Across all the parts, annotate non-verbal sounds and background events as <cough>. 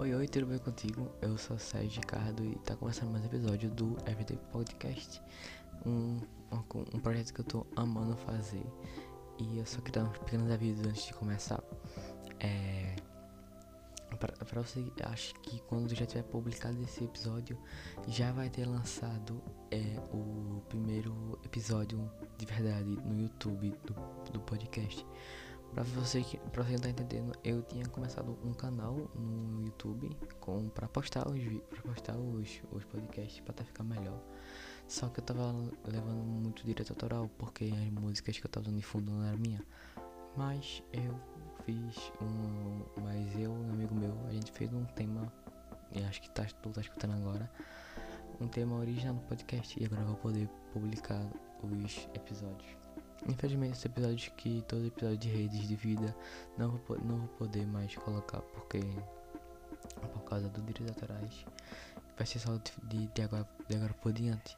Oi, oi, tudo bem contigo? Eu sou Sérgio Ricardo e tá começando mais um episódio do Everyday Podcast. Um, um, um, projeto que eu tô amando fazer. E eu só queria dar uns pequenos avisos antes de começar. É. Pra, pra você, acho que quando já tiver publicado esse episódio, já vai ter lançado é, o primeiro episódio de verdade no YouTube do, do podcast. Pra você que pra você tá entendendo, eu tinha começado um canal no YouTube com para postar os para postar os, os podcasts para ficar melhor. Só que eu tava levando muito direito autoral porque as músicas que eu tava usando de fundo não eram minha. Mas eu fiz um, mas eu um amigo meu, a gente fez um tema e acho que tá, tu tá escutando agora, um tema original no podcast e agora eu vou poder publicar os episódios. Infelizmente, esse episódio que todo episódio de redes de vida não vou, não vou poder mais colocar porque por causa do direitos autorais vai ser só de, de, agora, de agora por diante.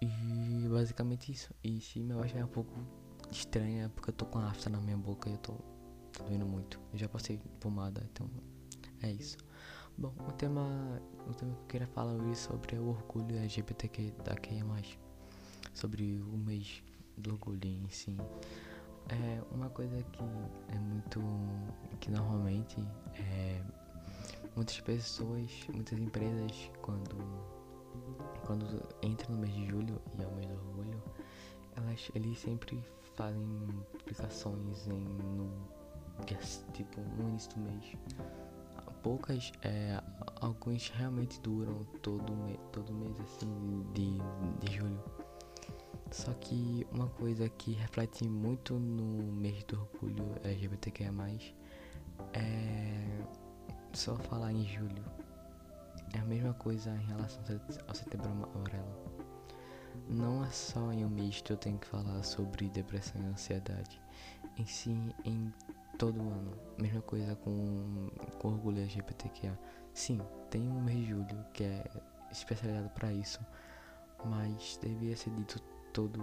E basicamente isso. E se minha voz é um pouco estranha é porque eu tô com afta na minha boca e eu tô, tô doendo muito. Eu já passei pomada, então é isso. Bom, o tema, o tema que eu queria falar hoje sobre é o orgulho LGBTQ da mais sobre o mês do orgulho em si. É uma coisa que é muito. que normalmente é, muitas pessoas, muitas empresas, quando, quando entram no mês de julho e é o mês do orgulho, elas, eles sempre fazem publicações em, no, tipo, no início do mês. Poucas, é, alguns realmente duram todo, me, todo mês assim de, de julho. Só que uma coisa que reflete muito no mês do orgulho LGBTQIA+, é só falar em julho. É a mesma coisa em relação ao setembro amarelo. Não é só em um mês que eu tenho que falar sobre depressão e ansiedade. Em si, em todo ano. Mesma coisa com, com orgulho LGBTQIA. Sim, tem um mês de julho que é especializado para isso. Mas devia ser dito todo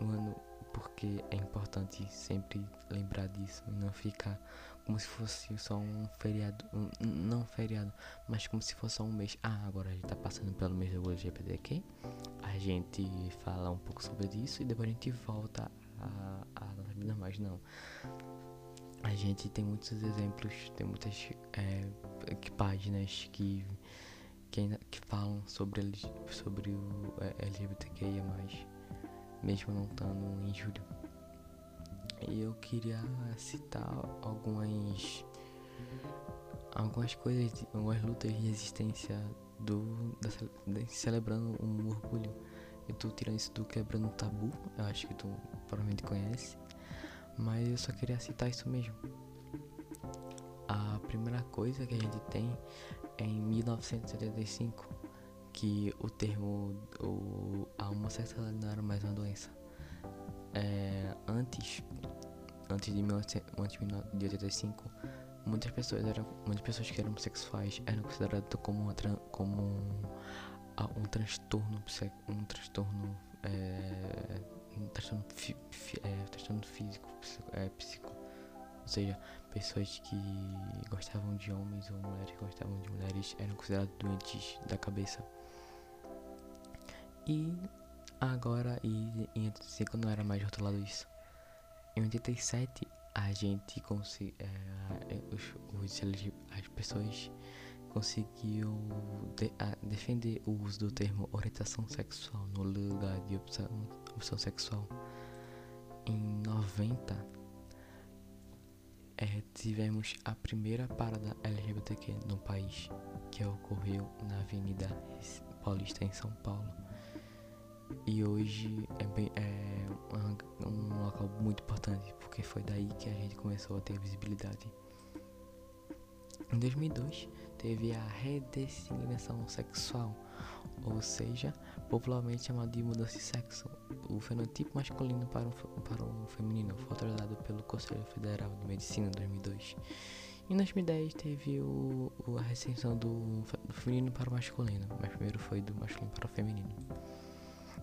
ano porque é importante sempre lembrar disso e não ficar como se fosse só um feriado, um, não feriado, mas como se fosse só um mês. Ah, agora a gente tá passando pelo mês do LGBTQ, a gente fala um pouco sobre isso e depois a gente volta a, a nossa vida mais não. A gente tem muitos exemplos, tem muitas é, páginas que que, ainda, que falam sobre, sobre o é, LGBTQIA+, mesmo não estando em julho. E eu queria citar algumas algumas coisas, algumas lutas de resistência do da, de, celebrando um orgulho. Eu tô tirando isso do quebrando tabu, eu acho que tu provavelmente conhece, mas eu só queria citar isso mesmo. A primeira coisa que a gente tem é em 1975 que o termo o, a homossexualidade não era mais uma doença. É, antes, antes de, 1985, muitas pessoas eram, muitas pessoas que eram homossexuais eram consideradas como, uma, como um, um transtorno, um transtorno, é, um transtorno, fi, fi, é, transtorno físico, é, psico, ou seja, pessoas que gostavam de homens ou mulheres que gostavam de mulheres eram consideradas doentes da cabeça. E agora, e em 85 não era mais rotulado isso. Em 87 a gente conseguiu. É, os, os, as pessoas conseguiu de, a, defender o uso do termo orientação sexual no lugar de opção, opção sexual. Em 90 é, tivemos a primeira parada LGBTQ no país, que ocorreu na Avenida Paulista em São Paulo. E hoje é, bem, é um, um local muito importante, porque foi daí que a gente começou a ter visibilidade. Em 2002, teve a redesignação sexual, ou seja, popularmente chamado de mudança de sexo. O fenotipo masculino para o, para o feminino foi autorizado pelo Conselho Federal de Medicina em 2002. Em 2010 teve o, a restrição do, do feminino para o masculino, mas primeiro foi do masculino para o feminino.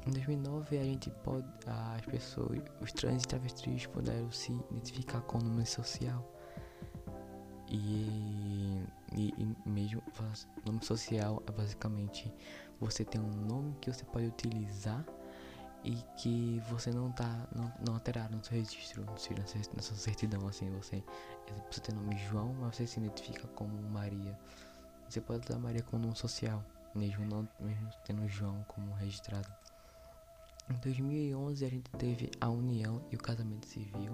Em 2009 a gente pode, as pessoas, os trans e travestis puderam se identificar com o nome social. E E, e mesmo nome social é basicamente você tem um nome que você pode utilizar e que você não tá não, não alteraram no seu registro, no seu, na sua certidão assim, você você tem o nome João, mas você se identifica como Maria. Você pode usar Maria como nome social, mesmo não mesmo tendo João como registrado. Em 2011 a gente teve a união e o casamento civil.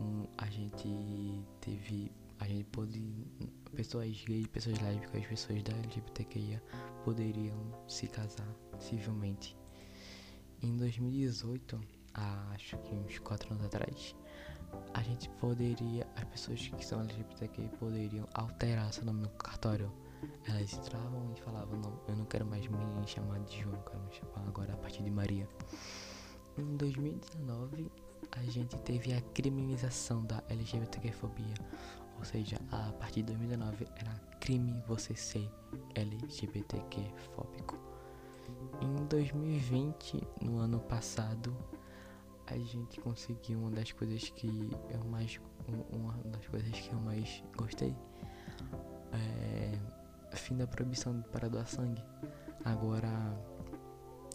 Um, a gente teve a gente pôde pessoas gays, pessoas lésbicas, pessoas da LGBTQIA poderiam se casar civilmente. Em 2018, acho que uns 4 anos atrás, a gente poderia, as pessoas que são LGBTQI poderiam alterar seu nome no cartório. Elas entravam e falavam, não, eu não quero mais me chamar de João, quero me chamar agora a partir de Maria. Em 2019, a gente teve a criminalização da LGBTQ-fobia, ou seja, a partir de 2019 era crime você ser LGBTQ fóbico. Em 2020, no ano passado, a gente conseguiu uma das coisas que eu mais uma das coisas que eu mais gostei é fim da proibição para doar sangue. Agora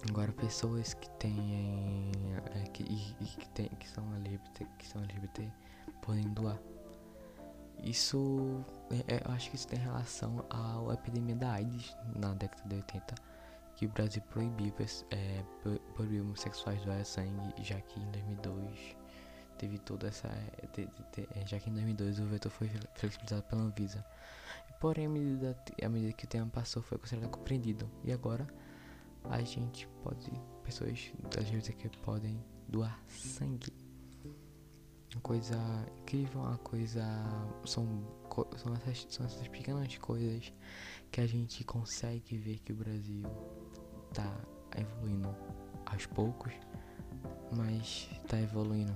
agora pessoas que têm é, que, e, que, tem, que são LGBT que são LGBT podem doar. Isso é, é, eu acho que isso tem relação à epidemia da AIDS na década de 80 que o Brasil proibiu, é, proibiu homossexuais doar sangue, já que em 2002 teve toda essa. É, já que em 2002 o vetor foi flexibilizado pela Anvisa. Porém, a medida, a medida que o tempo passou foi considerado compreendido. E agora a gente pode. Pessoas da que podem doar sangue. Uma coisa incrível, uma coisa. São, são, essas, são essas pequenas coisas que a gente consegue ver que o Brasil tá evoluindo aos poucos, mas tá evoluindo.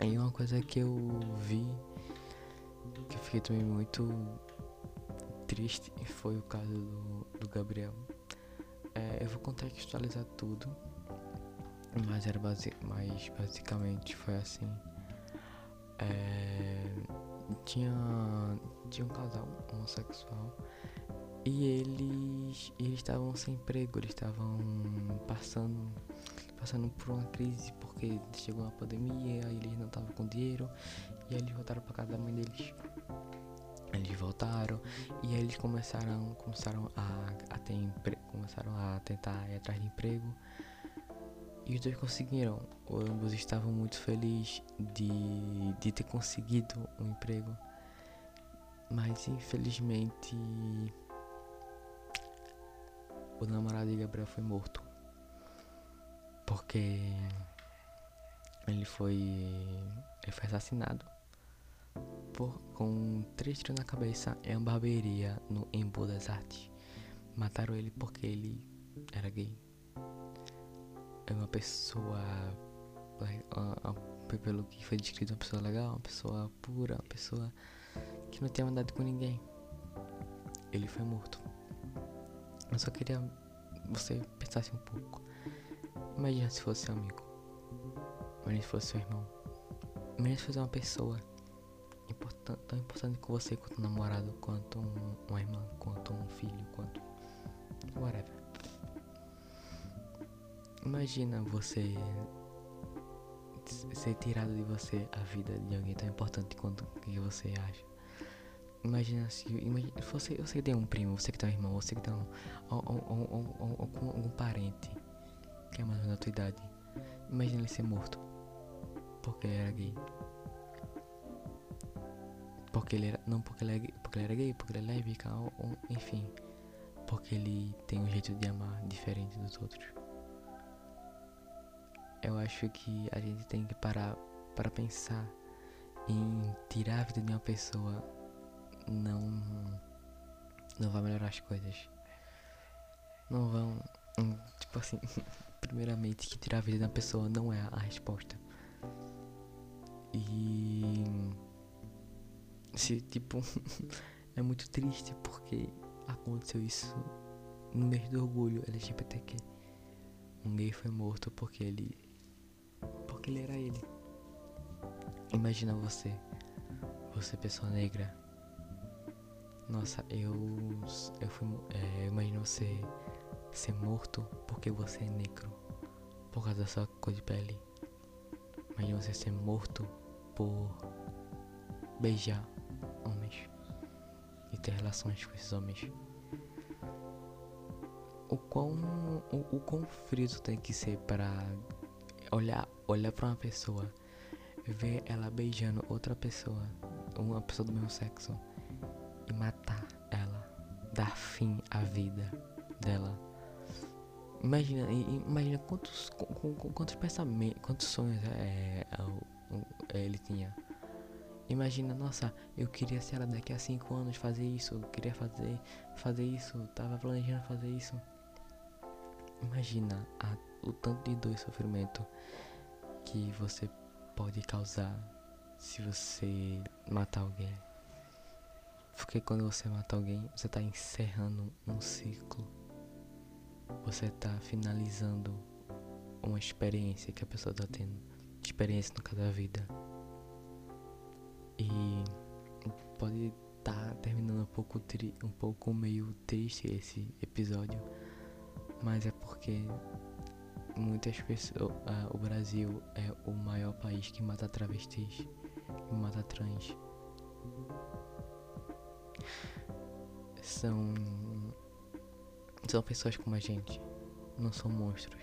Aí uma coisa que eu vi, que eu fiquei também muito triste, foi o caso do, do Gabriel. É, eu vou contextualizar tudo, mas era base, mas basicamente foi assim. É, tinha, tinha um casal homossexual e eles eles estavam sem emprego, eles estavam passando passando por uma crise porque chegou uma pandemia, e eles não estavam com dinheiro e aí eles voltaram para casa da mãe deles. Eles voltaram e eles começaram começaram a, a ter emprego, começaram a tentar ir atrás de emprego. E os dois conseguiram. Ambos estavam muito felizes de, de ter conseguido um emprego. Mas infelizmente o namorado de Gabriel foi morto. Porque ele foi. Ele foi assassinado por, com três tiros na cabeça em uma barbearia no Embu das Artes. Mataram ele porque ele era gay. É uma pessoa. pelo que foi descrito, uma pessoa legal, uma pessoa pura, uma pessoa que não tinha mandado com ninguém. Ele foi morto. Eu só queria você pensasse um pouco. Imagina se fosse seu amigo. Imagina se fosse seu irmão. Imagina se fosse uma pessoa tão importante com você quanto um namorado, quanto um, uma irmã, quanto um filho, quanto. whatever. Imagina você ser tirado de você a vida de alguém tão importante quanto que você acha. Imagina se. Imagina, você, você tem um primo, você que tem um irmão, você que tem um. Algum, parente que é mais ou menos da tua idade. Imagina ele ser morto. Porque era gay. Porque ele era. Não porque ele era, porque ele era gay, porque ele é lésbica, ou, ou, enfim. Porque ele tem um jeito de amar diferente dos outros. Eu acho que a gente tem que parar para pensar em tirar a vida de uma pessoa não não vai melhorar as coisas. Não vão, hum, tipo assim, <laughs> primeiramente que tirar a vida da pessoa não é a resposta. E se tipo <laughs> é muito triste porque aconteceu isso no mês do orgulho LGBTQ. Um gay foi morto porque ele porque ele era ele. Imagina você, você pessoa negra Nossa, eu. Eu fui. É, imagina você ser morto porque você é negro. Por causa da sua cor de pele. Imagina você ser morto por beijar homens e ter relações com esses homens. O quão, o, o quão frio tem que ser para olhar, olhar para uma pessoa, ver ela beijando outra pessoa, uma pessoa do mesmo sexo e matar ela, dar fim à vida dela. Imagina, imagina quantos, quantos pensamentos, quantos sonhos é, é, ele tinha. Imagina, nossa, eu queria ser ela daqui a 5 anos, fazer isso, eu queria fazer, fazer isso, tava planejando fazer isso. Imagina a, o tanto de dor e sofrimento que você pode causar se você matar alguém. Porque quando você mata alguém, você está encerrando um ciclo. Você está finalizando uma experiência que a pessoa está tendo. Experiência no cada vida. E pode estar tá terminando um pouco, tri um pouco meio triste esse episódio. Mas é porque muitas pessoas. O Brasil é o maior país que mata travestis e mata trans. São. São pessoas como a gente. Não são monstros.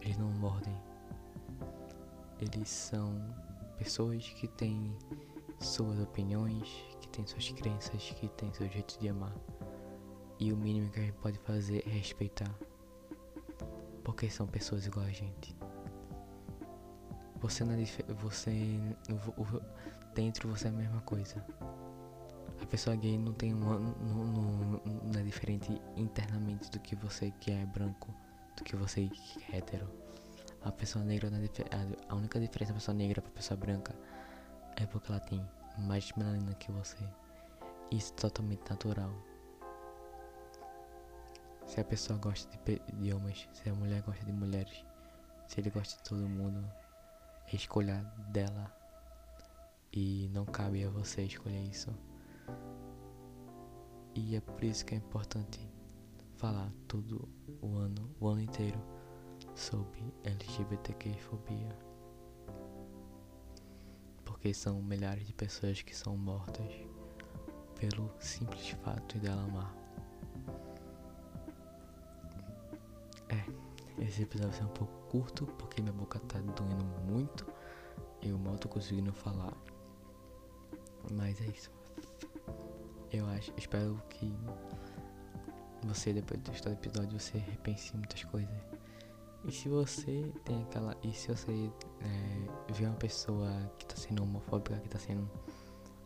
Eles não mordem. Eles são pessoas que têm suas opiniões, que têm suas crenças, que têm seu jeito de amar. E o mínimo que a gente pode fazer é respeitar. Porque são pessoas igual a gente. Você não é você dentro você é a mesma coisa. A pessoa gay não tem uma não, não, não é diferente internamente do que você que é branco, do que você que é hétero. A pessoa negra não é a única diferença da pessoa negra para pessoa branca é porque ela tem mais melanina que você. Isso é totalmente natural. Se a pessoa gosta de, de homens, se a mulher gosta de mulheres, se ele gosta de todo mundo, é escolha dela. E não cabe a você escolher isso. E é por isso que é importante falar todo o ano, o ano inteiro, sobre LGBTQ-fobia. Porque são milhares de pessoas que são mortas pelo simples fato de ela amar. Esse episódio vai ser um pouco curto porque minha boca tá doendo muito. Eu mal tô conseguindo falar. Mas é isso. Eu acho, espero que você depois de do episódio você repense muitas coisas. E se você tem aquela. E se você é, vê uma pessoa que tá sendo homofóbica, que tá sendo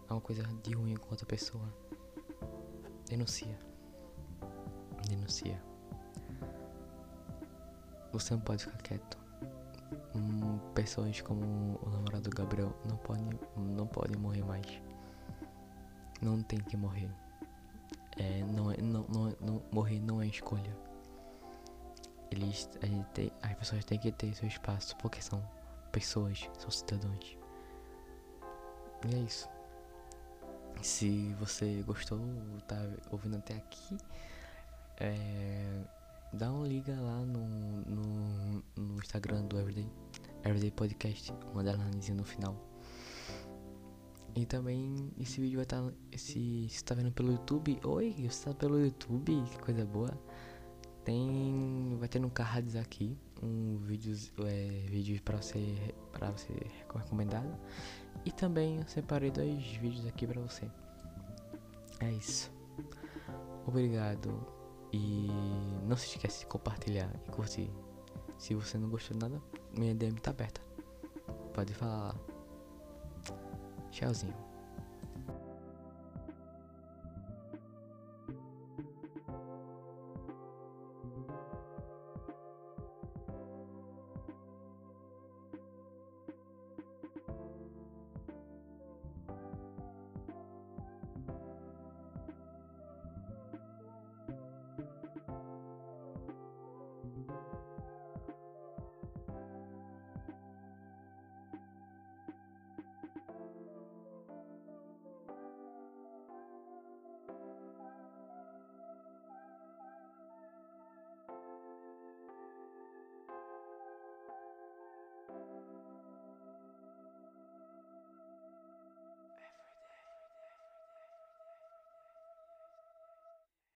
alguma coisa de ruim com outra pessoa, denuncia. Denuncia. Você não pode ficar quieto. Hum, pessoas como o namorado Gabriel não podem não pode morrer mais. Não tem que morrer. É, não, é, não, não, não, morrer não é escolha. Eles, a gente tem, as pessoas têm que ter seu espaço porque são pessoas, são cidadãos. E é isso. Se você gostou, tá ouvindo até aqui, é, dá uma liga lá no, no, no Instagram do Everyday, Everyday Podcast, uma underlinezinha no final. E também esse vídeo vai estar. Tá, se você tá vendo pelo YouTube, oi, você tá pelo YouTube, que coisa boa. Tem. Vai ter no cards aqui um vídeo, é, para você para você recomendado. E também eu separei dois vídeos aqui para você. É isso. Obrigado e não se esquece de compartilhar e curtir. Se você não gostou de nada, minha DM tá aberta. Pode falar lá. Tchauzinho.